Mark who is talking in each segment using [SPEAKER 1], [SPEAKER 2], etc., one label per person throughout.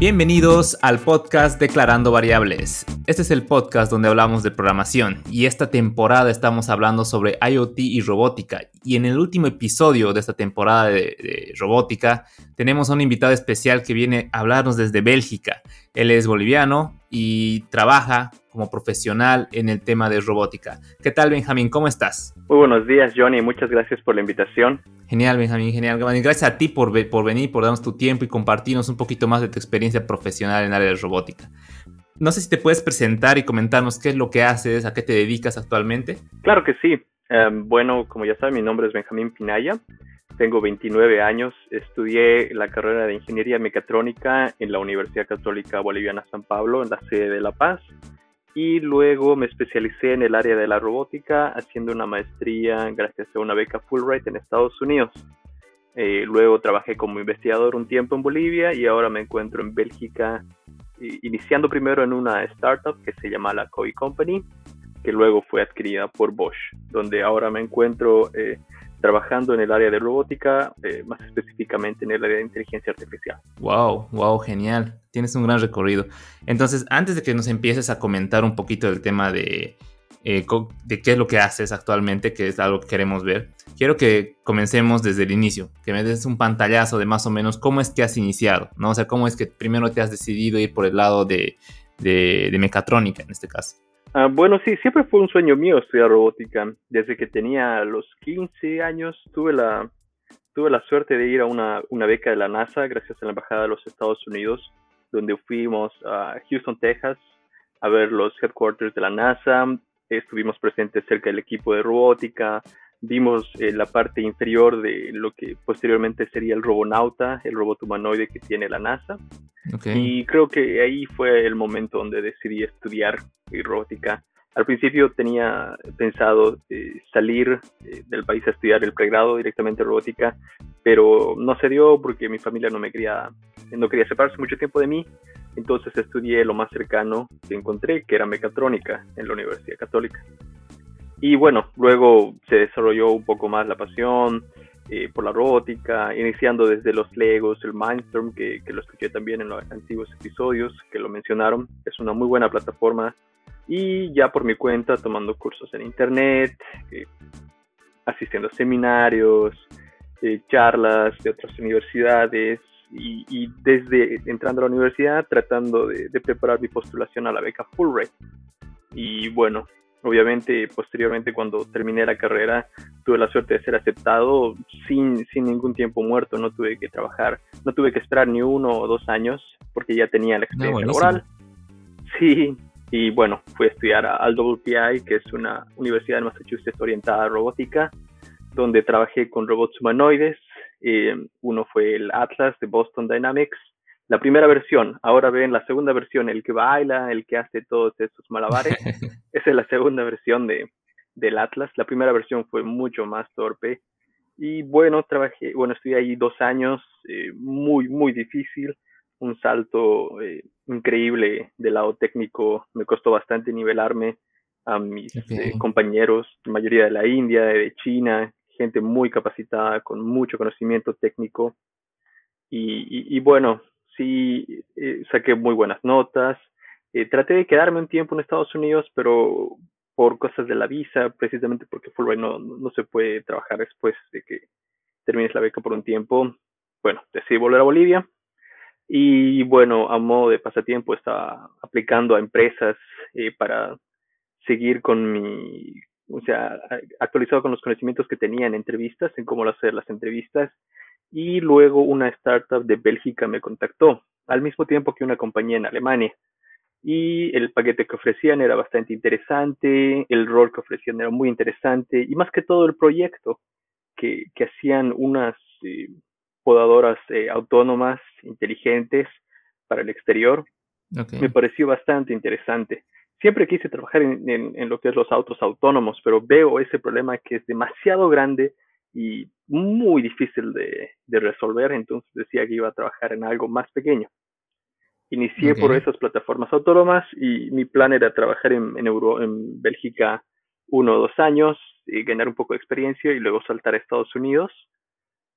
[SPEAKER 1] Bienvenidos al podcast Declarando Variables. Este es el podcast donde hablamos de programación y esta temporada estamos hablando sobre IoT y robótica. Y en el último episodio de esta temporada de, robótica tenemos a un invitado especial que viene a hablarnos desde Bélgica. Él es boliviano y trabaja como profesional en el tema de robótica. ¿Qué tal, Benjamín? ¿Cómo estás?
[SPEAKER 2] Muy buenos días, Johnny. Muchas gracias por la invitación.
[SPEAKER 1] Genial, Benjamín, genial. Gracias a ti por, por venir, por darnos tu tiempo y compartirnos un poquito más de tu experiencia profesional en área de robótica. No sé si te puedes presentar y comentarnos qué es lo que haces, a qué te dedicas actualmente.
[SPEAKER 2] Claro que sí. Em, bueno, como ya saben, mi nombre es Benjamín Pinaya. Tengo 29 años. Estudié la carrera de Ingeniería Mecatrónica en la Universidad Católica Boliviana San Pablo, en la sede de La Paz y luego me especialicé en el área de la robótica haciendo una maestría gracias a una beca Fulbright en Estados Unidos. Eh, luego trabajé como investigador un tiempo en Bolivia y ahora me encuentro en Bélgica, iniciando primero en una startup que se llama la Koi Company, que luego fue adquirida por Bosch, donde ahora me encuentro eh, trabajando en el área de robótica, eh, más específicamente en el área de inteligencia artificial.
[SPEAKER 1] Wow, wow, genial. Tienes un gran recorrido. Entonces, antes de que nos empieces a comentar un poquito del tema de, eh, de qué es lo que haces actualmente, que es algo que queremos ver, quiero que comencemos desde el inicio, que me des un pantallazo de más o menos cómo es que has iniciado, ¿no? O sea, cómo es que primero te has decidido ir por el lado de, de mecatrónica en este caso.
[SPEAKER 2] Ah, bueno, sí, siempre fue un sueño mío estudiar robótica. Desde que tenía los 15 años tuve la, tuve la suerte de ir a una, una beca de la NASA gracias a la Embajada de los Estados Unidos, donde fuimos a Houston, Texas, a ver los headquarters de la NASA. Estuvimos presentes cerca del equipo de robótica, vimos eh, la parte inferior de lo que posteriormente sería el robonauta, el robot humanoide que tiene la NASA. Y creo que ahí fue el momento donde decidí estudiar robótica. Al principio tenía pensado eh, salir eh, del país a estudiar el pregrado directamente robótica, pero no se dio porque mi familia no me quería, no quería separarse mucho tiempo de mí. Entonces estudié lo más cercano que encontré, que era mecatrónica en la Universidad Católica. Y bueno, luego se desarrolló un poco más la pasión eh, por la robótica, iniciando desde los Legos, el Mindstorm, que, que, lo escuché también en los antiguos episodios que lo mencionaron. Es una muy buena plataforma. Y ya por mi cuenta, tomando cursos en Internet, eh, asistiendo a seminarios, eh, charlas de otras universidades, y, desde entrando a la universidad tratando de, de, preparar mi postulación a la beca Fulbright. Y bueno, Obviamente, posteriormente, cuando terminé la carrera, tuve la suerte de ser aceptado sin, sin ningún tiempo muerto. No tuve que trabajar, no tuve que esperar ni uno o dos años porque ya tenía la experiencia laboral. Sí, y bueno, fui a estudiar al WPI, que es una universidad de Massachusetts orientada a robótica, donde trabajé con robots humanoides. Eh, uno fue el Atlas de Boston Dynamics la primera versión. Ahora ven la segunda versión, el que baila, el que hace todos esos malabares. Esa es la segunda versión de, del Atlas. La primera versión fue mucho más torpe. Y bueno, trabajé, bueno, estuve ahí dos años, eh, muy, muy difícil. Un salto eh, increíble del lado técnico. Me costó bastante nivelarme a mis eh, compañeros, la mayoría de la India, de China, gente muy capacitada, con mucho conocimiento técnico. y, bueno, sí eh, saqué muy buenas notas. Eh, traté de quedarme un tiempo en Estados Unidos, pero por cosas de la visa, precisamente porque Fulbright no, no se puede trabajar después de que termines la beca por un tiempo. Bueno, decidí volver a Bolivia. Y bueno, a modo de pasatiempo estaba aplicando a empresas eh, para seguir con mi, o sea, actualizado con los conocimientos que tenía en entrevistas, en cómo hacer las entrevistas y luego una startup de Bélgica me contactó, al mismo tiempo que una compañía en Alemania. Y el paquete que ofrecían era bastante interesante, el rol que ofrecían era muy interesante y más que todo el proyecto, que, que hacían unas eh, podadoras eh, autónomas, inteligentes para el exterior, me pareció bastante interesante. Siempre quise trabajar en, en lo que es los autos autónomos, pero veo ese problema que es demasiado grande y muy difícil de, resolver, entonces decía que iba a trabajar en algo más pequeño. Inicié por esas plataformas autónomas y mi plan era trabajar en, en, Euro, en Bélgica uno o dos años y ganar un poco de experiencia y luego saltar a Estados Unidos.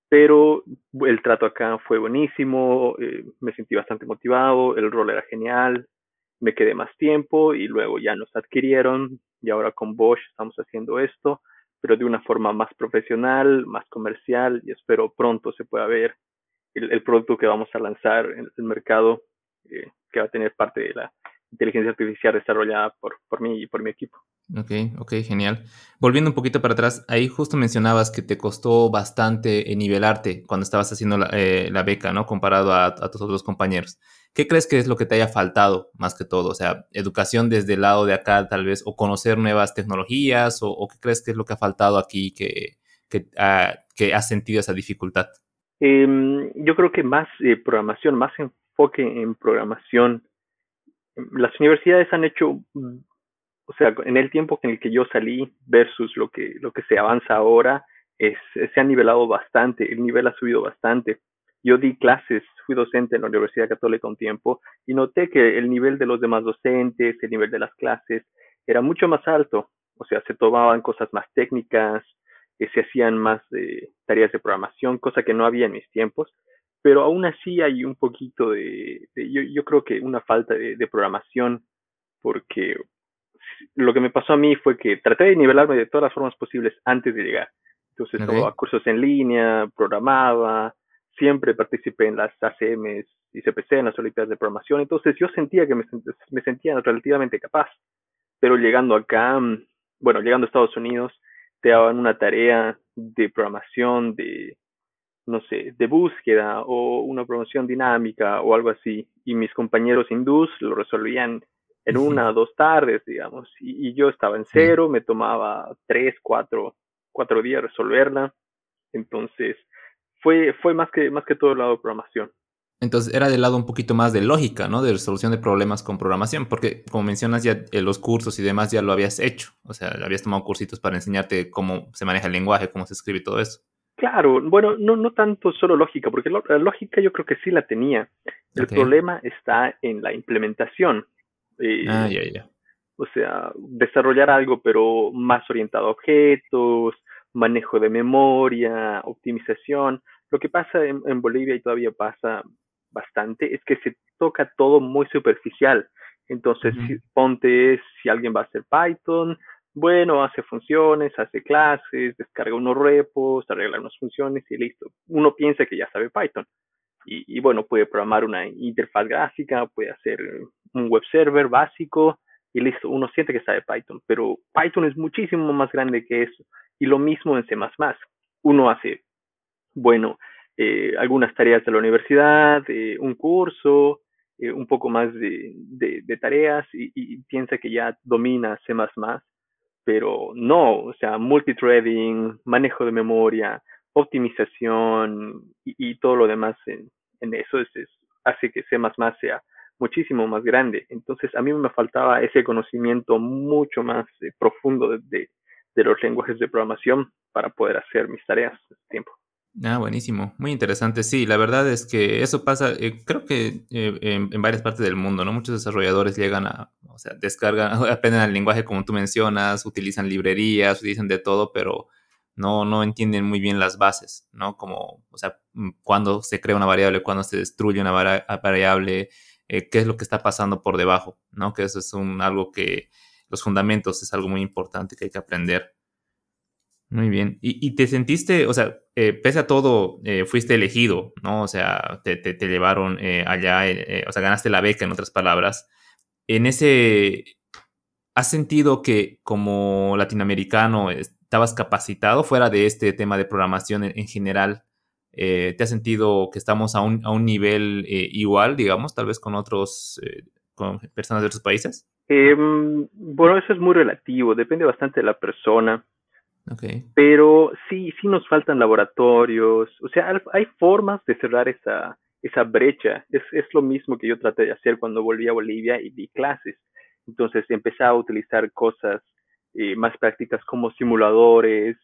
[SPEAKER 2] pero el trato acá fue buenísimo, eh, me sentí bastante motivado, el rol era genial, me quedé más tiempo y luego ya nos adquirieron y ahora con Bosch estamos haciendo esto, pero de una forma más profesional, más comercial y espero pronto se pueda ver el, producto que vamos a lanzar en el mercado eh, que va a tener parte de la inteligencia artificial desarrollada por, por mí y por mi equipo.
[SPEAKER 1] Ok, ok, genial. Volviendo un poquito para atrás, ahí justo mencionabas que te costó bastante nivelarte cuando estabas haciendo la, eh, la beca, ¿no? Comparado a, a, tus otros compañeros. ¿Qué crees que es lo que te haya faltado más que todo? O sea, educación desde el lado de acá tal vez, o conocer nuevas tecnologías, o, qué crees que es lo que ha faltado aquí que, que, que has sentido esa dificultad?
[SPEAKER 2] Eh, yo creo que más eh, programación, más enfoque en programación. Las universidades han hecho, o sea, en el tiempo en el que yo salí versus lo que, lo que se avanza ahora, se ha nivelado bastante, el nivel ha subido bastante. Yo di clases, fui docente en la Universidad Católica un tiempo y noté que el nivel de los demás docentes, el nivel de las clases era mucho más alto. O sea, se tomaban cosas más técnicas, que se hacían más eh, tareas de programación, cosa que no había en mis tiempos, pero aún así hay un poquito de, yo, yo, creo que una falta de, de, programación, porque lo que me pasó a mí fue que traté de nivelarme de todas las formas posibles antes de llegar. Entonces, okay. tomaba cursos en línea, programaba, siempre participé en las ACMs y CPC, en las Olimpiadas de Programación, entonces yo sentía que me, me sentía relativamente capaz, pero llegando acá, bueno, llegando a Estados Unidos, te daban una tarea de programación, de, no sé, de búsqueda o una programación dinámica o algo así, y mis compañeros hindús lo resolvían en una o dos tardes, digamos, y, y, yo estaba en cero, me tomaba tres, cuatro, cuatro días resolverla, entonces fue, fue más, que, más que todo el lado de programación.
[SPEAKER 1] Entonces era del lado un poquito más de lógica, ¿no? De resolución de problemas con programación, porque como mencionas ya eh, los cursos y demás ya lo habías hecho, o sea, habías tomado cursitos para enseñarte cómo se maneja el lenguaje, cómo se escribe y todo eso.
[SPEAKER 2] Claro, bueno, no, no tanto solo lógica, porque la lógica yo creo que sí la tenía. El okay. problema está en la implementación.
[SPEAKER 1] Eh, ah, ya, ya.
[SPEAKER 2] O sea, desarrollar algo, pero más orientado a objetos, manejo de memoria, optimización. Lo que pasa en, en Bolivia y todavía pasa bastante es que se toca todo muy superficial. Entonces, si, ponte si alguien va a hacer Python, bueno, hace funciones, hace clases, descarga unos repos, arregla unas funciones y listo. Uno piensa que ya sabe Python. Y, y, bueno, puede programar una interfaz gráfica, puede hacer un web server básico y listo. Uno siente que sabe Python, pero Python es muchísimo más grande que eso. Y lo mismo en C++. Uno hace, bueno, eh, algunas tareas de la universidad, eh, un curso, eh, un poco más de, tareas y, y, piensa que ya domina C++, pero no, o sea, multithreading, manejo de memoria, optimización y, todo lo demás en, eso es, es, hace que C++ sea muchísimo más grande. Entonces a mí me faltaba ese conocimiento mucho más eh, profundo de, los lenguajes de programación para poder hacer mis tareas a tiempo.
[SPEAKER 1] Ah, buenísimo, muy interesante. Sí, la verdad es que eso pasa, eh, creo que eh, en, varias partes del mundo, ¿no? Muchos desarrolladores llegan a, o sea, descargan, aprenden el lenguaje como tú mencionas, utilizan librerías, utilizan de todo, pero no, no entienden muy bien las bases, ¿no? Como, o sea, mm, cuándo se crea una variable, cuándo se destruye una variable, eh, qué es lo que está pasando por debajo, ¿no? Que eso es un, algo que, los fundamentos es algo muy importante que hay que aprender. Muy bien. ¿Y, y te sentiste, o sea, eh, pese a todo, eh, fuiste elegido, ¿no? O sea, te, te, te llevaron eh, allá, eh, o sea, ganaste la beca, en otras palabras. En ese, ¿has sentido que como latinoamericano estabas capacitado fuera de este tema de programación en, en general? ¿Te has sentido que estamos a un, a un nivel igual, digamos, tal vez con otros, con personas de otros países?
[SPEAKER 2] Em, bueno, eso es muy relativo, depende bastante de la persona
[SPEAKER 1] Okay.
[SPEAKER 2] Pero sí, sí nos faltan laboratorios, o sea, hay formas de cerrar esa, esa brecha. Es, es lo mismo que yo traté de hacer cuando volví a Bolivia y di clases. Entonces empecé a utilizar cosas eh, más prácticas como simuladores.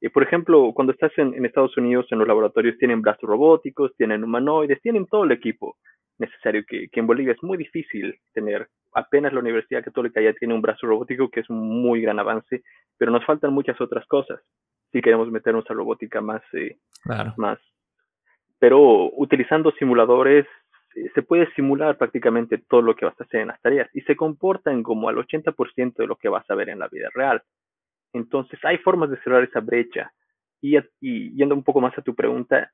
[SPEAKER 2] Eh, por ejemplo, cuando estás en, en, Estados Unidos, en los laboratorios tienen brazos robóticos, tienen humanoides, tienen todo el equipo necesario que, que en Bolivia es muy difícil tener apenas la Universidad Católica ya tiene un brazo robótico que es un muy gran avance, pero nos faltan muchas otras cosas si queremos meternos a robótica más, eh,
[SPEAKER 1] claro.
[SPEAKER 2] más, pero utilizando simuladores eh, se puede simular prácticamente todo lo que vas a hacer en las tareas y se comportan como al 80% de lo que vas a ver en la vida real. Entonces hay formas de cerrar esa brecha. Y, y, yendo un poco más a tu pregunta,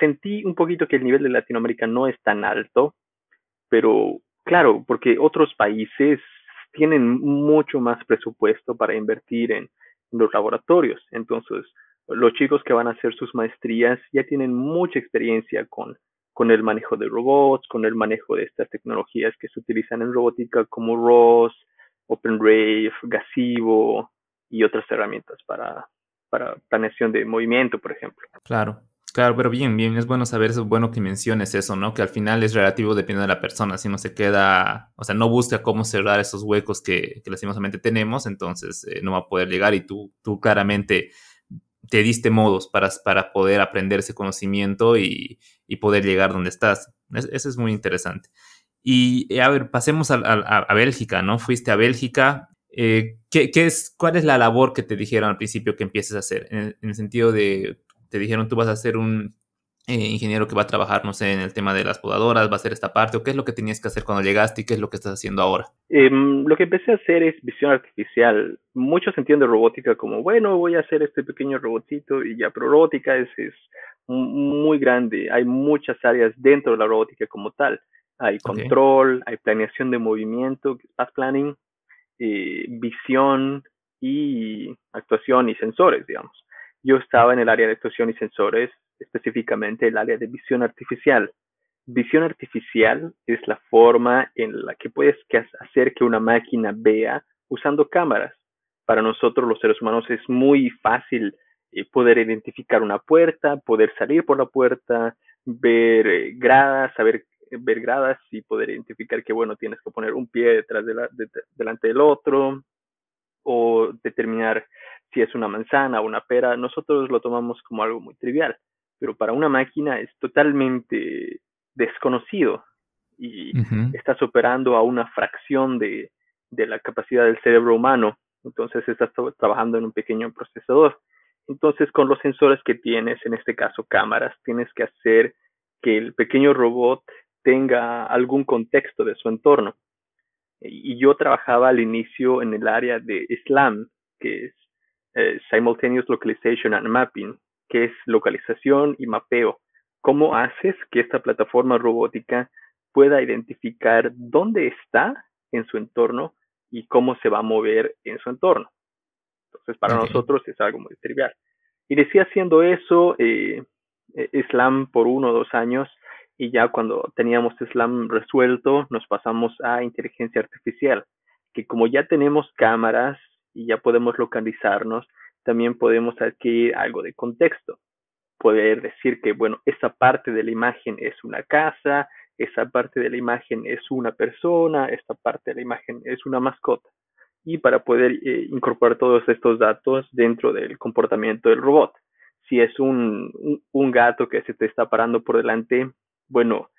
[SPEAKER 2] sentí un poquito que el nivel de Latinoamérica no es tan alto, pero claro, porque otros países tienen mucho más presupuesto para invertir en, los laboratorios. Entonces, los chicos que van a hacer sus maestrías ya tienen mucha experiencia con, con el manejo de robots, con el manejo de estas tecnologías que se utilizan en robótica como ROS, OpenRave, Gasivo y otras herramientas para, para planeación de movimiento, por ejemplo.
[SPEAKER 1] Claro. Claro, pero bien, bien, es bueno saber, es bueno que menciones eso, ¿no? Que al final es relativo dependiendo de la persona, si no se queda, o sea, no busca cómo cerrar esos huecos que, que lastimosamente tenemos, entonces eh, no va a poder llegar y tú, tú claramente te diste modos para, para poder aprender ese conocimiento y, y poder llegar donde estás. eso es muy interesante. Y eh, a ver, pasemos a, a, Bélgica, ¿no? Fuiste a Bélgica. Eh, ¿qué, ¿qué, es, ¿Cuál es la labor que te dijeron al principio que empieces a hacer? En, en el sentido de te dijeron tú vas a ser un eh, ingeniero que va a trabajar, no sé, en el tema de las podadoras, va a hacer esta parte, o qué es lo que tenías que hacer cuando llegaste y qué es lo que estás haciendo ahora?
[SPEAKER 2] Em, lo que empecé a hacer es visión artificial. Muchos entienden robótica como, bueno, voy a hacer este pequeño robotito y ya, pero robótica es, es muy grande. Hay muchas áreas dentro de la robótica como tal. Hay control, hay planeación de movimiento, path planning, eh, visión y actuación y sensores, digamos. Yo estaba en el área de actuación y sensores, específicamente el área de visión artificial. Visión artificial es la forma en la que puedes hacer que una máquina vea usando cámaras. Para nosotros los seres humanos es muy fácil eh, poder identificar una puerta, poder salir por la puerta, ver eh, gradas, saber ver gradas y poder identificar que, bueno, tienes que poner un pie detrás de la, delante del otro o determinar si es una manzana o una pera, nosotros lo tomamos como algo muy trivial, pero para una máquina es totalmente desconocido y estás operando a una fracción de, de, la capacidad del cerebro humano, entonces estás trabajando en un pequeño procesador. Entonces con los sensores que tienes, en este caso cámaras, tienes que hacer que el pequeño robot tenga algún contexto de su entorno. Y yo trabajaba al inicio en el área de SLAM, que es eh, simultaneous Localization and Mapping, que es localización y mapeo. ¿Cómo haces que esta plataforma robótica pueda identificar dónde está en su entorno y cómo se va a mover en su entorno? Entonces, para nosotros es algo muy trivial. Y decía haciendo eso, eh, eh, SLAM por uno o dos años, y ya cuando teníamos SLAM resuelto, nos pasamos a inteligencia artificial, que como ya tenemos cámaras y ya podemos localizarnos, también podemos adquirir algo de contexto. Poder decir que, bueno, esa parte de la imagen es una casa, esa parte de la imagen es una persona, esta parte de la imagen es una mascota. Y para poder eh, incorporar todos estos datos dentro del comportamiento del robot. Si es un, un, gato que se te está parando por delante, bueno,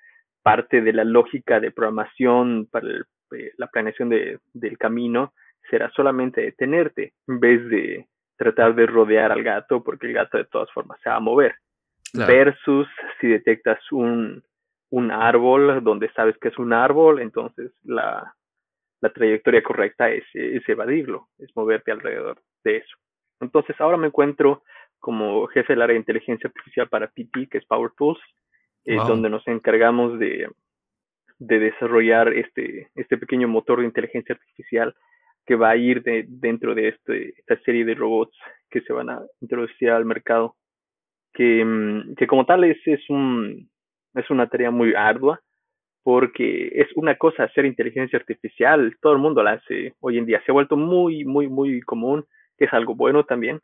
[SPEAKER 2] parte de la lógica de programación para eh, la planeación de, del camino será solamente detenerte en vez de tratar de rodear al gato porque el gato de todas formas se va a mover. Versus si detectas un, un árbol donde sabes que es un árbol, entonces la, la trayectoria correcta es, es, evadirlo, es moverte alrededor de eso. Entonces ahora me encuentro como jefe del área de inteligencia artificial para PT, que es Power Tools, donde nos encargamos de, de desarrollar este, este pequeño motor de inteligencia artificial que va a ir de, dentro de este, esta serie de robots que se van a introducir al mercado. Que, mm, que como tal es, es, un, es una tarea muy ardua porque es una cosa hacer inteligencia artificial, todo el mundo la hace hoy en día, se ha vuelto muy, muy, muy común, es algo bueno también,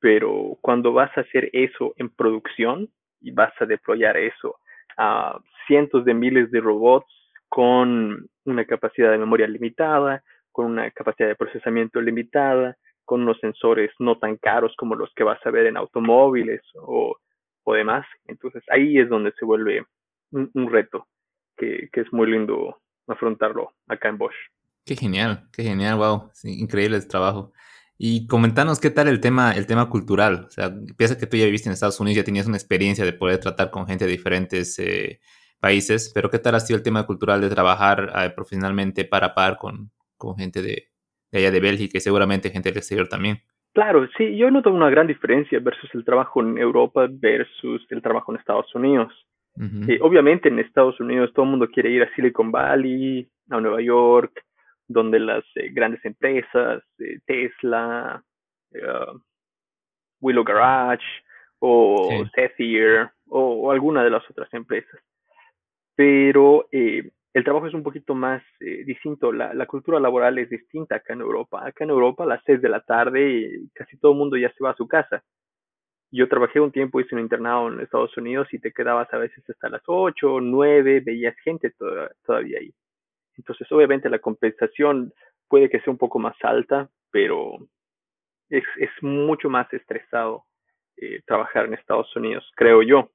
[SPEAKER 2] pero cuando vas a hacer eso en producción y vas a deployar eso a cientos de miles de robots con una capacidad de memoria limitada, con una capacidad de procesamiento limitada, con unos sensores no tan caros como los que vas a ver en automóviles o, o demás. Entonces ahí es donde se vuelve un, reto que, que, es muy lindo afrontarlo acá en Bosch.
[SPEAKER 1] Qué genial, qué genial, wow, increíble el trabajo. Y comentanos qué tal el tema, el tema cultural. O sea, piensa que tú ya viviste en Estados Unidos, ya tenías una experiencia de poder tratar con gente de diferentes eh, países, pero ¿qué tal ha sido el tema cultural de trabajar eh, profesionalmente para par con, con gente de, de, allá de Bélgica y seguramente gente del exterior también?
[SPEAKER 2] Claro, sí, yo noto una gran diferencia versus el trabajo en Europa versus el trabajo en Estados Unidos. Eh, obviamente en Estados Unidos todo el mundo quiere ir a Silicon Valley, a Nueva York, donde las eh, grandes empresas, eh, Tesla, Willow Garage o sí. o, alguna de las otras empresas. Pero el trabajo es un poquito más distinto, la, la, cultura laboral es distinta acá en Europa. Acá en Europa a las 6 de la tarde casi todo el mundo ya se va a su casa yo trabajé un tiempo, hice un internado en Estados Unidos y te quedabas a veces hasta las 8, 9, veías gente todavía ahí. Entonces, obviamente la compensación puede que sea un poco más alta, pero es, es mucho más estresado eh, trabajar en Estados Unidos, creo yo.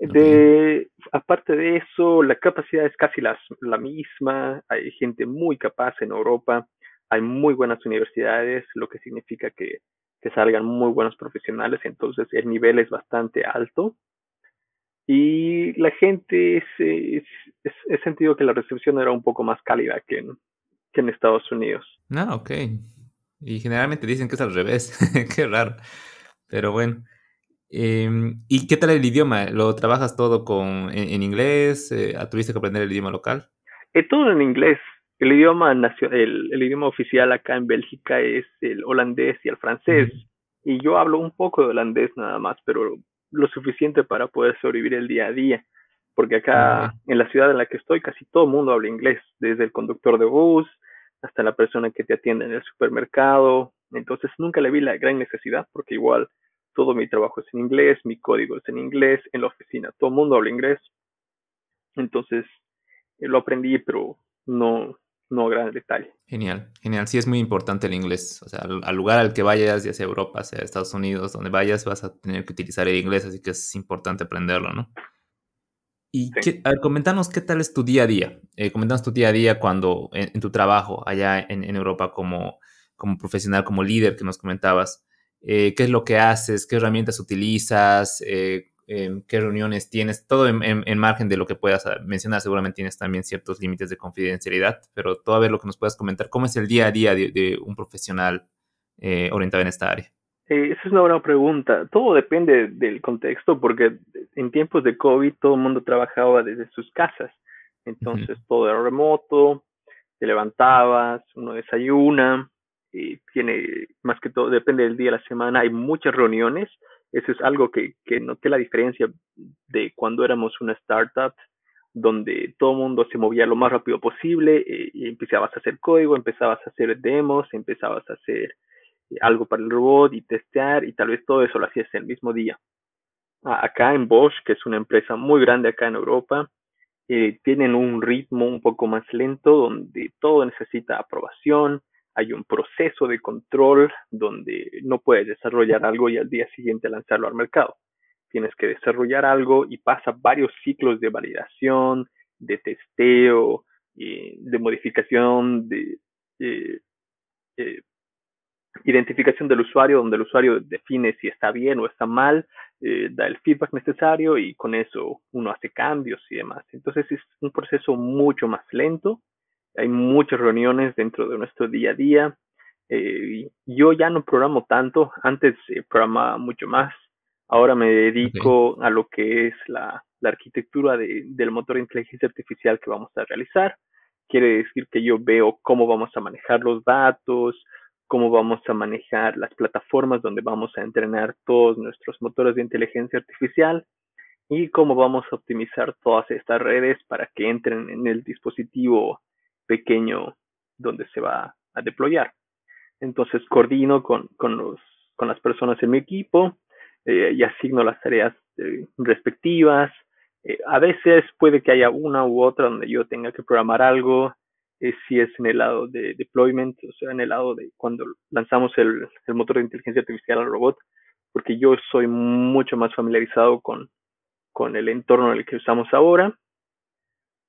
[SPEAKER 2] De, aparte de eso, la capacidad es casi la, la misma, hay gente muy capaz en Europa, hay muy buenas universidades, lo que significa que que salgan muy buenos profesionales, entonces el nivel es bastante alto. Y la gente, es, he sentido que la recepción era un poco más cálida que en, que en Estados Unidos.
[SPEAKER 1] Ah, ok. Y generalmente dicen que es al revés, qué raro. Pero bueno. Em, ¿Y qué tal el idioma? ¿Lo trabajas todo con, en, inglés? Eh, ¿Tuviste que aprender el idioma local?
[SPEAKER 2] Eh, todo en inglés. El idioma, el, el, idioma oficial acá en Bélgica es el holandés y el francés. Y yo hablo un poco de holandés nada más, pero lo suficiente para poder sobrevivir el día a día. Porque acá en la ciudad en la que estoy casi todo el mundo habla inglés, desde el conductor de bus hasta la persona que te atiende en el supermercado. Entonces nunca le vi la gran necesidad porque igual todo mi trabajo es en inglés, mi código es en inglés, en la oficina todo el mundo habla inglés. Entonces eh, lo aprendí, pero no, no gran detalle.
[SPEAKER 1] Genial, genial. Sí, es muy importante el inglés. O sea, al, lugar al que vayas, ya sea Europa, sea Estados Unidos, donde vayas, vas a tener que utilizar el inglés, así que es importante aprenderlo, ¿no? Y a ver, comentanos qué tal es tu día a día. Eh, comentanos tu día a día cuando en, tu trabajo allá en, en, Europa como, como profesional, como líder que nos comentabas. Eh, ¿Qué es lo que haces? ¿Qué herramientas utilizas? Eh, qué reuniones tienes, todo en, margen de lo que puedas ah, mencionar. Seguramente tienes también ciertos límites de confidencialidad, pero todo a ver lo que nos puedas comentar. ¿Cómo es el día a día de, un profesional eh, orientado en esta área?
[SPEAKER 2] Esa es una buena pregunta. Todo depende del contexto, porque en tiempos de COVID todo el mundo trabajaba desde sus casas. Entonces todo era remoto, te levantabas, uno desayuna, tiene, más que todo, depende del día de la semana, hay muchas reuniones eso es algo que, que noté la diferencia de cuando éramos una startup, donde todo el mundo se movía lo más rápido posible eh, y empezabas a hacer código, empezabas a hacer demos, empezabas a hacer eh, algo para el robot y testear y tal vez todo eso lo hacías el mismo día. Acá en Bosch, que es una empresa muy grande acá en Europa, eh, tienen un ritmo un poco más lento donde todo necesita aprobación, hay un proceso de control donde no puedes desarrollar algo y al día siguiente lanzarlo al mercado. Tienes que desarrollar algo y pasa varios ciclos de validación, de testeo, de modificación, de, identificación del usuario, donde el usuario define si está bien o está mal, eh, da el feedback necesario y con eso uno hace cambios y demás. Entonces es un proceso mucho más lento hay muchas reuniones dentro de nuestro día a día. Eh, yo ya no programo tanto, antes eh, programaba mucho más. Ahora me dedico a lo que es la, la arquitectura de, del motor de inteligencia artificial que vamos a realizar. Quiere decir que yo veo cómo vamos a manejar los datos, cómo vamos a manejar las plataformas donde vamos a entrenar todos nuestros motores de inteligencia artificial y cómo vamos a optimizar todas estas redes para que entren en el dispositivo pequeño donde se va a deployar. Entonces coordino con, con, los, con las personas en mi equipo eh, y asigno las tareas eh, respectivas. Eh, a veces puede que haya una u otra donde yo tenga que programar algo, si es en el lado de deployment, o sea, en el lado de cuando lanzamos el, el motor de inteligencia artificial al robot, porque yo soy mucho más familiarizado con, con el entorno en el que usamos ahora,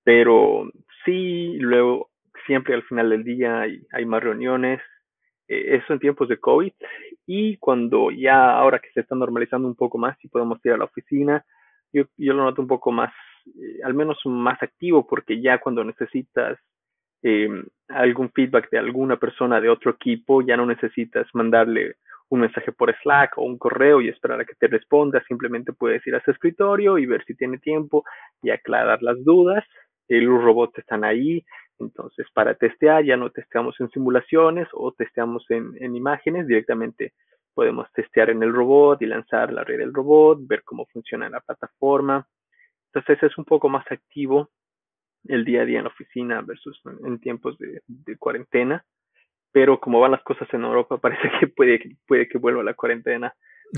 [SPEAKER 2] pero sí, luego siempre al final del día hay, más reuniones Eh, eso en tiempos de COVID y cuando ya ahora que se está normalizando un poco más y podemos ir a la oficina, yo, yo lo noto un poco más, eh, al menos más activo porque ya cuando necesitas eh, algún feedback de alguna persona de otro equipo, ya no necesitas mandarle un mensaje por Slack o un correo y esperar a que te responda, simplemente puedes ir a su escritorio y ver si tiene tiempo y aclarar las dudas. Eh, los robots están ahí, entonces para testear ya no testeamos en simulaciones o testeamos en, en imágenes, directamente podemos testear en el robot y lanzar la red del robot, ver cómo funciona la plataforma. Entonces es un poco más activo el día a día en la oficina versus en, tiempos de, cuarentena. Pero como van las cosas en Europa, parece que puede, puede que vuelva la cuarentena.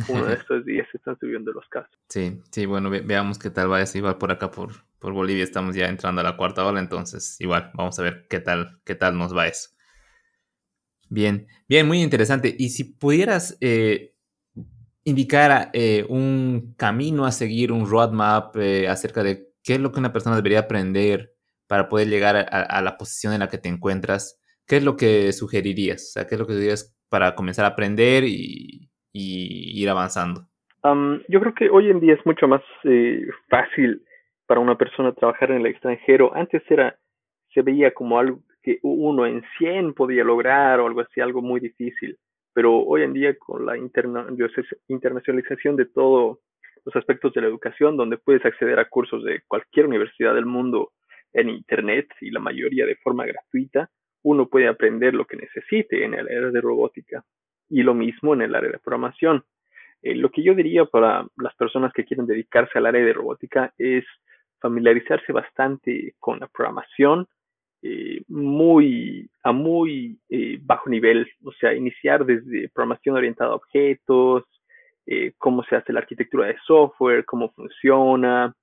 [SPEAKER 2] Uno de estos días se están subiendo los casos.
[SPEAKER 1] Sí, sí, bueno, veamos qué tal va eso. Igual por acá, por, por Bolivia, estamos ya entrando a la cuarta ola, entonces igual vamos a ver qué tal, qué tal nos va eso. Bien, bien, muy interesante. Y si pudieras eh, indicar eh, un camino a seguir, un roadmap eh, acerca de qué es lo que una persona debería aprender para poder llegar a, la posición en la que te encuentras, ¿qué es lo que sugerirías? O sea, ¿qué es lo que dirías para comenzar a aprender y, ir avanzando?
[SPEAKER 2] yo creo que hoy en día es mucho más eh, fácil para una persona trabajar en el extranjero. Antes era, se veía como algo que uno en 100 podía lograr o algo así, algo muy difícil. Pero hoy en día con la internacionalización de todo los aspectos de la educación, donde puedes acceder a cursos de cualquier universidad del mundo en Internet y la mayoría de forma gratuita, uno puede aprender lo que necesite en el área de robótica y lo mismo en el área de programación. Eh, lo que yo diría para las personas que quieren dedicarse al área de robótica es familiarizarse bastante con la programación eh, muy a muy eh, bajo nivel, o sea, iniciar desde programación orientada a objetos, cómo se hace la arquitectura de software, cómo funciona,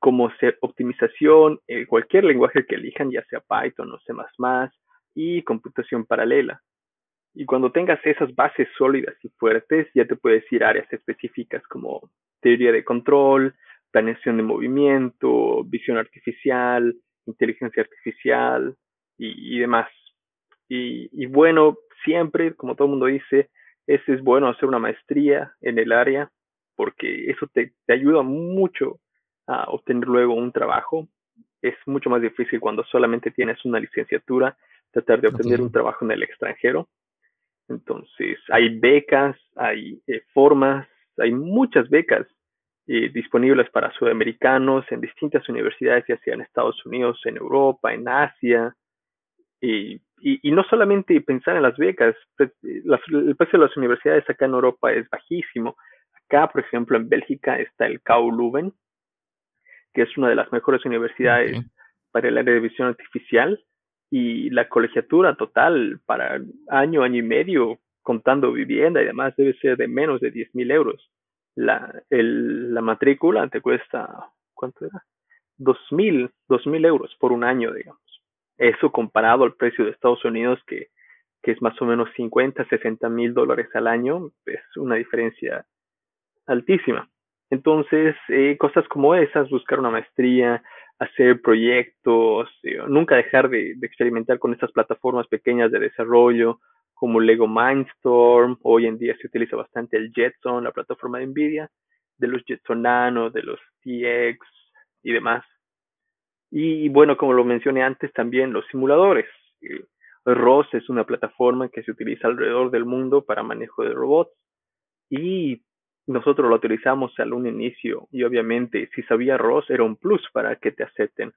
[SPEAKER 2] cómo hacer optimización, cualquier lenguaje que elijan, ya sea Python o C++, y computación paralela. Y cuando tengas esas bases sólidas y fuertes, ya te puedes ir a áreas específicas como teoría de control, planeación de movimiento, visión artificial, inteligencia artificial y, demás. Y, y, bueno, siempre, como todo el mundo dice, es, es bueno hacer una maestría en el área porque eso te, te ayuda mucho a obtener luego un trabajo. Es mucho más difícil cuando solamente tienes una licenciatura tratar de obtener un trabajo en el extranjero. Entonces, hay becas, hay eh, formas, hay muchas becas eh, disponibles para sudamericanos en distintas universidades, ya sea en Estados Unidos, en Europa, en Asia. Y y, no solamente pensar en las becas, pues, el precio de las universidades acá en Europa es bajísimo. Acá, por ejemplo, en Bélgica está el KU Leuven, que es una de las mejores universidades para el área de visión artificial, y la colegiatura total para año, año y medio, contando vivienda y demás, debe ser de menos de 10 mil euros. La, el, la matrícula te cuesta, ¿cuánto era? 2.000, 2.000 euros por un año, digamos. Eso comparado al precio de Estados Unidos, que, que es más o menos 50, 60 mil dólares al año, es una diferencia altísima. Entonces, eh, cosas como esas, buscar una maestría, hacer proyectos, eh, nunca dejar de, experimentar con estas plataformas pequeñas de desarrollo como Lego Mindstorm, hoy en día se utiliza bastante el Jetson, la plataforma de Nvidia, de los Jetson Nano, de los TX y demás. Y bueno, como lo mencioné antes, también los simuladores. Eh, ROS es una plataforma que se utiliza alrededor del mundo para manejo de robots y nosotros lo utilizamos al un inicio y obviamente si sabía ROS era un plus para que te acepten.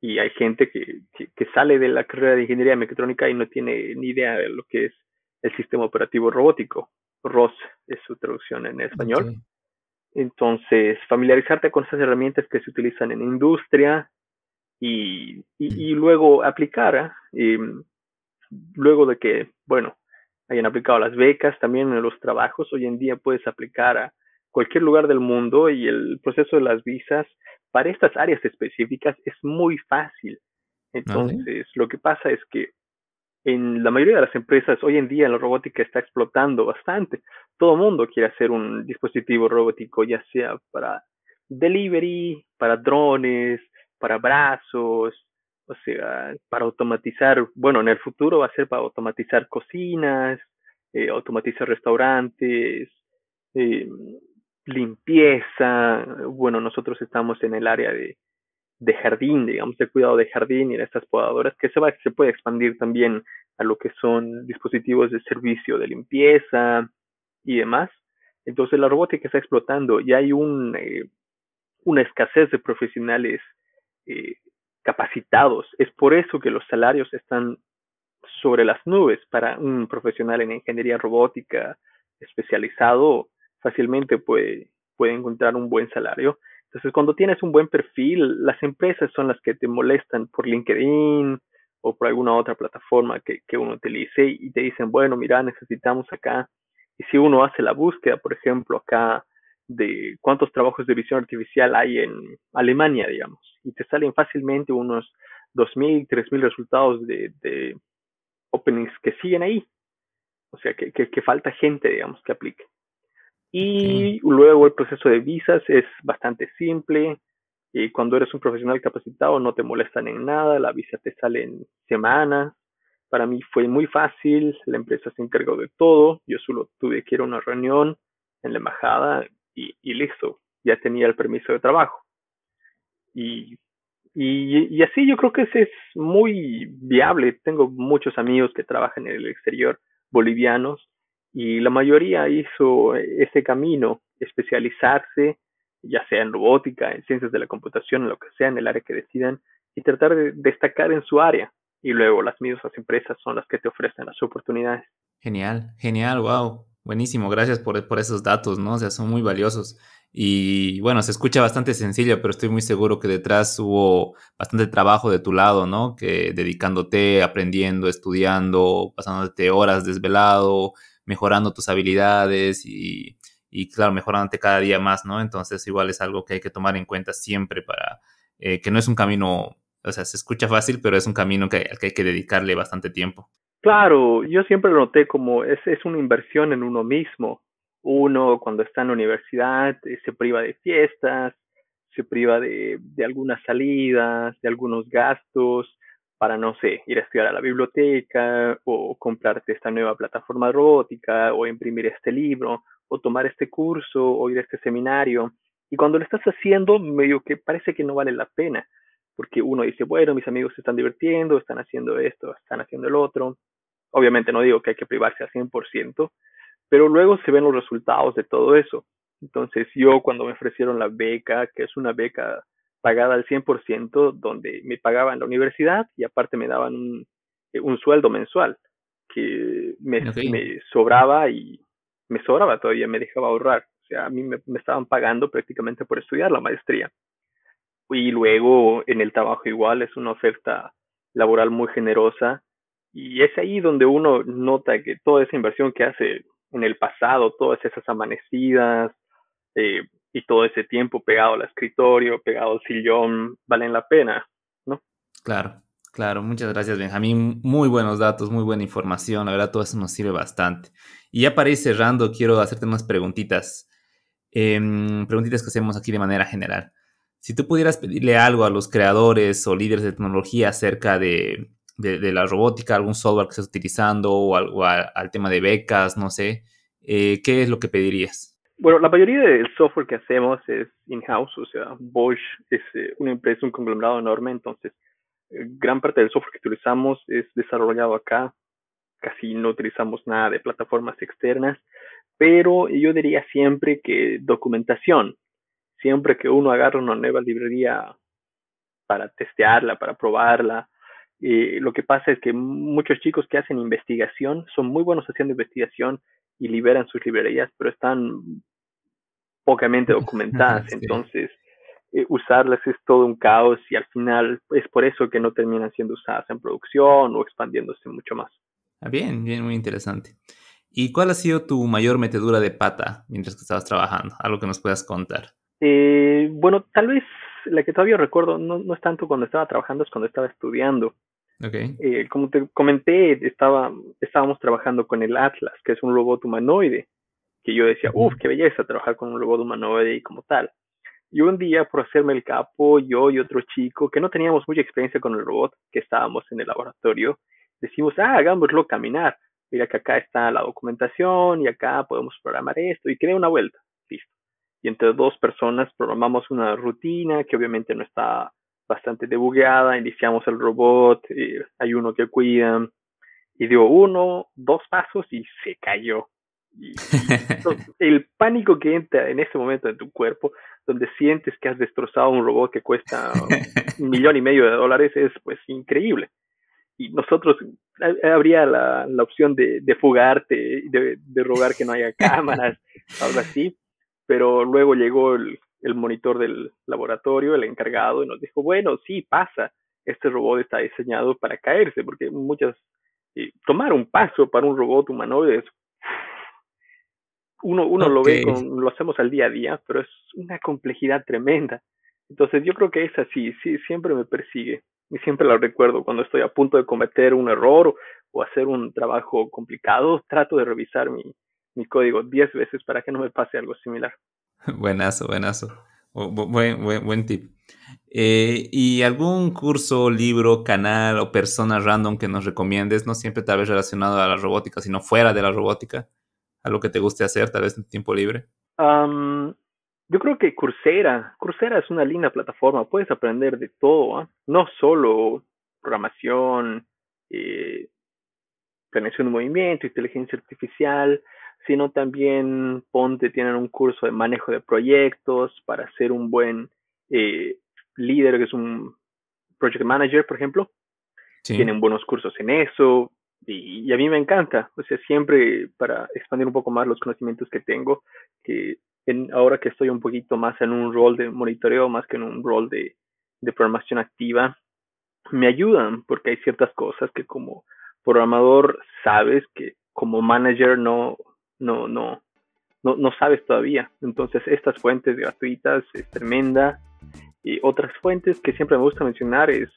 [SPEAKER 2] Y hay gente que, que, sale de la carrera de ingeniería mecatrónica y no tiene ni idea de lo que es el sistema operativo robótico. ROS es su traducción en español. Entonces, familiarizarte con esas herramientas que se utilizan en industria, y, y, luego aplicar, ¿eh? luego de que, bueno, hayan aplicado las becas, también en los trabajos, hoy en día puedes aplicar a cualquier lugar del mundo y el proceso de las visas para estas áreas específicas es muy fácil. Ah, Entonces, lo que pasa es que en la mayoría de las empresas hoy en día la robótica está explotando bastante. Todo el mundo quiere hacer un dispositivo robótico, ya sea para delivery, para drones, para brazos, O sea, para automatizar, bueno, en el futuro va a ser para automatizar cocinas, eh, automatizar restaurantes, eh, limpieza. Bueno, nosotros estamos en el área de, de jardín, digamos, de cuidado de jardín y en estas podadoras, que se, va, se puede expandir también a lo que son dispositivos de servicio de limpieza y demás. Entonces la robótica está explotando y hay un, eh, una escasez de profesionales eh, capacitados. Es por eso que los salarios están sobre las nubes para un profesional en ingeniería robótica especializado fácilmente puede, puede encontrar un buen salario. Entonces, cuando tienes un buen perfil, las empresas son las que te molestan por LinkedIn o por alguna otra plataforma que, que uno utilice y te dicen, bueno, mira, necesitamos acá. Y si uno hace la búsqueda, por ejemplo, acá de cuántos trabajos de visión artificial hay en Alemania, digamos, y te salen fácilmente unos 2.000, 3.000 resultados de, de openings que siguen ahí. O sea, que, que, que falta gente, digamos, que aplique. Y luego el proceso de visas es bastante simple. Y cuando eres un profesional capacitado no te molestan en nada, la visa te sale en semanas. Para mí fue muy fácil, la empresa se encargó de todo, yo solo tuve que ir a una reunión en la embajada y, y listo, ya tenía el permiso de trabajo. Y, y, y, así yo creo que es muy viable. Tengo muchos amigos que trabajan en el exterior, bolivianos, y la mayoría hizo ese camino, especializarse, ya sea en robótica, en ciencias de la computación, en lo que sea, en el área que decidan, y tratar de destacar en su área. Y luego las mismas empresas son las que te ofrecen las oportunidades.
[SPEAKER 1] Genial, genial, wow. Buenísimo, gracias por, esos datos, ¿no? O sea, son muy valiosos. Y bueno, se escucha bastante sencillo, pero estoy muy seguro que detrás hubo bastante trabajo de tu lado, ¿no? Que dedicándote, aprendiendo, estudiando, pasándote horas desvelado, mejorando tus habilidades y, claro, mejorándote cada día más, ¿no? Entonces igual es algo que hay que tomar en cuenta siempre para eh, que no es un camino, o sea, se escucha fácil, pero es un camino al que hay que dedicarle bastante tiempo.
[SPEAKER 2] Claro, yo siempre lo noté como es, es una inversión en uno mismo. Uno cuando está en la universidad eh, se priva de fiestas, se priva de, de algunas salidas, de algunos gastos, para, no sé, ir a estudiar a la biblioteca o comprarte esta nueva plataforma robótica o imprimir este libro o tomar este curso o ir a este seminario. Y cuando lo estás haciendo, medio que parece que no vale la pena, porque uno dice, bueno, mis amigos se están divirtiendo, están haciendo esto, están haciendo el otro. Obviamente no digo que hay que privarse al 100%, pero luego se ven los resultados de todo eso. Entonces yo cuando me ofrecieron la beca, que es una beca pagada al 100%, donde me pagaban la universidad y aparte me daban un, eh, un sueldo mensual que me, okay. me, sobraba y me sobraba todavía, me dejaba ahorrar. O sea, a mí me, me, estaban pagando prácticamente por estudiar la maestría. Y luego en el trabajo igual es una oferta laboral muy generosa y es ahí donde uno nota que toda esa inversión que hace en el pasado, todas esas amanecidas, eh, y todo ese tiempo pegado al escritorio, pegado al sillón, valen la pena, ¿no?
[SPEAKER 1] Claro, claro. Muchas gracias, Benjamín. Muy buenos datos, muy buena información. La verdad, todo eso nos sirve bastante. Y ya para ir cerrando, quiero hacerte unas preguntitas. Eh, preguntitas que hacemos aquí de manera general. Si tú pudieras pedirle algo a los creadores o líderes de tecnología acerca de, de, la robótica, algún software que estés utilizando o, al, al tema de becas, no sé, eh, ¿qué es lo que pedirías?
[SPEAKER 2] Bueno, la mayoría del software que hacemos es in-house, o sea, Bosch es eh, una empresa, un conglomerado enorme, entonces eh, gran parte del software que utilizamos es desarrollado acá, casi no utilizamos nada de plataformas externas, pero yo diría siempre que documentación, siempre que uno agarra una nueva librería para testearla, para probarla, eh, lo que pasa es que muchos chicos que hacen investigación son muy buenos haciendo investigación y liberan sus librerías, pero están pocamente documentadas, sí. entonces eh, usarlas es todo un caos y al final es por eso que no terminan siendo usadas en producción o expandiéndose mucho más.
[SPEAKER 1] Ah, bien, bien, muy interesante. ¿Y cuál ha sido tu mayor metedura de pata mientras que estabas trabajando? Algo que nos puedas contar.
[SPEAKER 2] Eh, bueno, tal vez la que todavía recuerdo no, no es tanto cuando estaba trabajando, es cuando estaba estudiando.
[SPEAKER 1] Okay.
[SPEAKER 2] Eh, como te comenté, estaba, estábamos trabajando con el Atlas, que es un robot humanoide, que yo decía, uff, qué belleza trabajar con un robot humanoide y como tal. Y un día, por hacerme el capo, yo y otro chico, que no teníamos mucha experiencia con el robot, que estábamos en el laboratorio, decimos, ah, hagámoslo caminar. Mira que acá está la documentación y acá podemos programar esto. Y que una vuelta. Y entre dos personas programamos una rutina que obviamente no está bastante debugueada. Iniciamos el robot, eh, hay uno que cuida. Y dio uno, dos pasos y se cayó. el pánico que entra en ese momento en tu cuerpo, donde sientes que has destrozado un robot que cuesta un millón y medio de dólares, es pues increíble. Y nosotros, habría la, la opción de, de fugarte, de, de, rogar que no haya cámaras, algo así, pero luego llegó el, el monitor del laboratorio, el encargado, y nos dijo, bueno, sí, pasa, este robot está diseñado para caerse, porque muchas, eh, tomar un paso para un robot humanoide es uno, uno lo ve, con, lo hacemos al día a día, pero es una complejidad tremenda. Entonces yo creo que es así, sí, siempre me persigue y siempre lo recuerdo cuando estoy a punto de cometer un error o, hacer un trabajo complicado, trato de revisar mi, mi código 10 veces para que no me pase algo similar.
[SPEAKER 1] Buenazo, buenazo. Buen, buen, buen tip. Eh, ¿Y algún curso, libro, canal o persona random que nos recomiendes? No siempre tal vez relacionado a la robótica, sino fuera de la robótica a lo que te guste hacer, tal vez en tiempo libre?
[SPEAKER 2] yo creo que Coursera, Coursera es una linda plataforma, puedes aprender de todo, ¿ah? no solo programación, eh, planeación de movimiento, inteligencia artificial, sino también ponte, tienen un curso de manejo de proyectos para ser un buen eh, líder, que es un project manager, por ejemplo. Tienen buenos cursos en eso, y, a mí me encanta, o sea, siempre para expandir un poco más los conocimientos que tengo, que en, ahora que estoy un poquito más en un rol de monitoreo más que en un rol de, de programación activa, me ayudan porque hay ciertas cosas que como programador sabes que como manager no, no, no, no, no sabes todavía. Entonces estas fuentes gratuitas es tremenda. Y otras fuentes que siempre me gusta mencionar es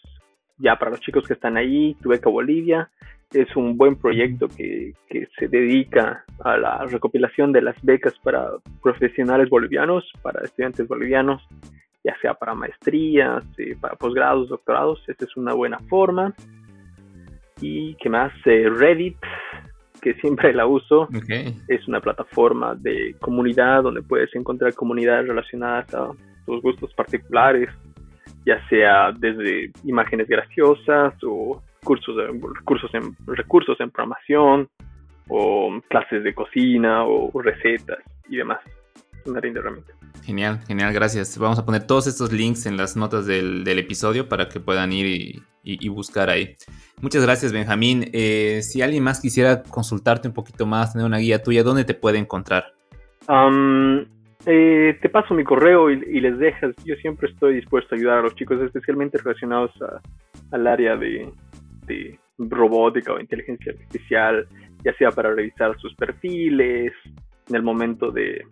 [SPEAKER 2] ya para los chicos que están ahí, tu beca Bolivia, es un buen proyecto que, que, se dedica a la recopilación de las becas para profesionales bolivianos, para estudiantes bolivianos, ya sea para maestrías, eh, para posgrados, doctorados. Esta es una buena forma. Y que más, eh, Reddit, que siempre la uso, es una plataforma de comunidad donde puedes encontrar comunidades relacionadas a tus gustos particulares, ya sea desde imágenes graciosas o cursos, de, recursos, en, recursos en programación o clases de cocina o recetas y demás. Una linda herramienta.
[SPEAKER 1] Genial, genial, gracias. Vamos a poner todos estos links en las notas del, del episodio para que puedan ir y, buscar ahí. Muchas gracias, Benjamín. Eh, si alguien más quisiera consultarte un poquito más, tener una guía tuya, ¿dónde te puede encontrar?
[SPEAKER 2] eh, te paso mi correo y, les dejas. Yo siempre estoy dispuesto a ayudar a los chicos, especialmente relacionados al área de robótica o inteligencia artificial, ya sea para revisar sus perfiles en el momento de,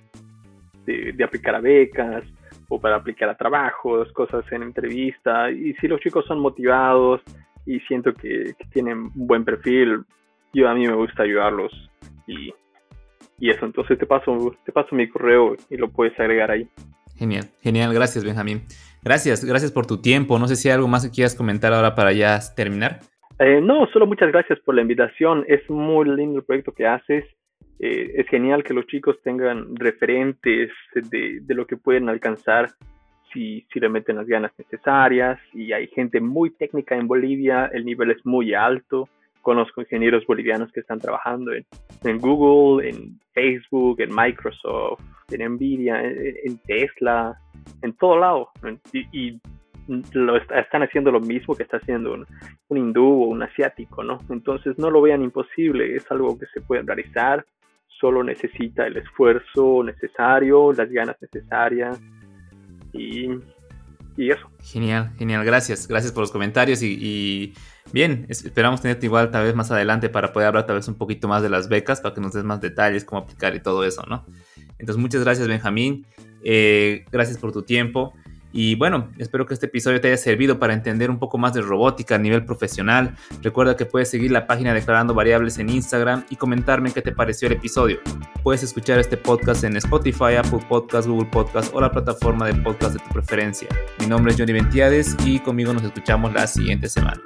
[SPEAKER 2] de, aplicar a becas o para aplicar a trabajos, cosas en entrevista. Y si los chicos son motivados y siento que, tienen un buen perfil, yo a mí me gusta ayudarlos y, y eso. Entonces te paso, te paso mi correo y lo puedes agregar ahí.
[SPEAKER 1] Genial, genial, gracias Benjamín. Gracias, gracias por tu tiempo. No sé si hay algo más que quieras comentar ahora para ya terminar.
[SPEAKER 2] Eh, no, solo muchas gracias por la invitación. Es muy lindo el proyecto que haces. Eh, es genial que los chicos tengan referentes de, de, lo que pueden alcanzar si, si le meten las ganas necesarias. Y hay gente muy técnica en Bolivia, el nivel es muy alto. Conozco ingenieros bolivianos que están trabajando en, en Google, en Facebook, en Microsoft, en Nvidia, en, Tesla, en todo lado. Y, lo están haciendo lo mismo que está haciendo un, hindú o un asiático, ¿no? Entonces no lo vean imposible, es algo que se puede realizar, solo necesita el esfuerzo necesario, las ganas necesarias y, y eso.
[SPEAKER 1] Genial, genial, gracias, gracias por los comentarios y, bien, esperamos tenerte igual tal vez más adelante para poder hablar tal vez un poquito más de las becas, para que nos des más detalles, cómo aplicar y todo eso, ¿no? Entonces muchas gracias Benjamín, eh, gracias por tu tiempo. Y bueno, espero que este episodio te haya servido para entender un poco más de robótica a nivel profesional. Recuerda que puedes seguir la página Declarando Variables en Instagram y comentarme qué te pareció el episodio. Puedes escuchar este podcast en Spotify, Apple Podcast, Google Podcast o la plataforma de podcast de tu preferencia. Mi nombre es Johnny Ventiades y conmigo nos escuchamos la siguiente semana.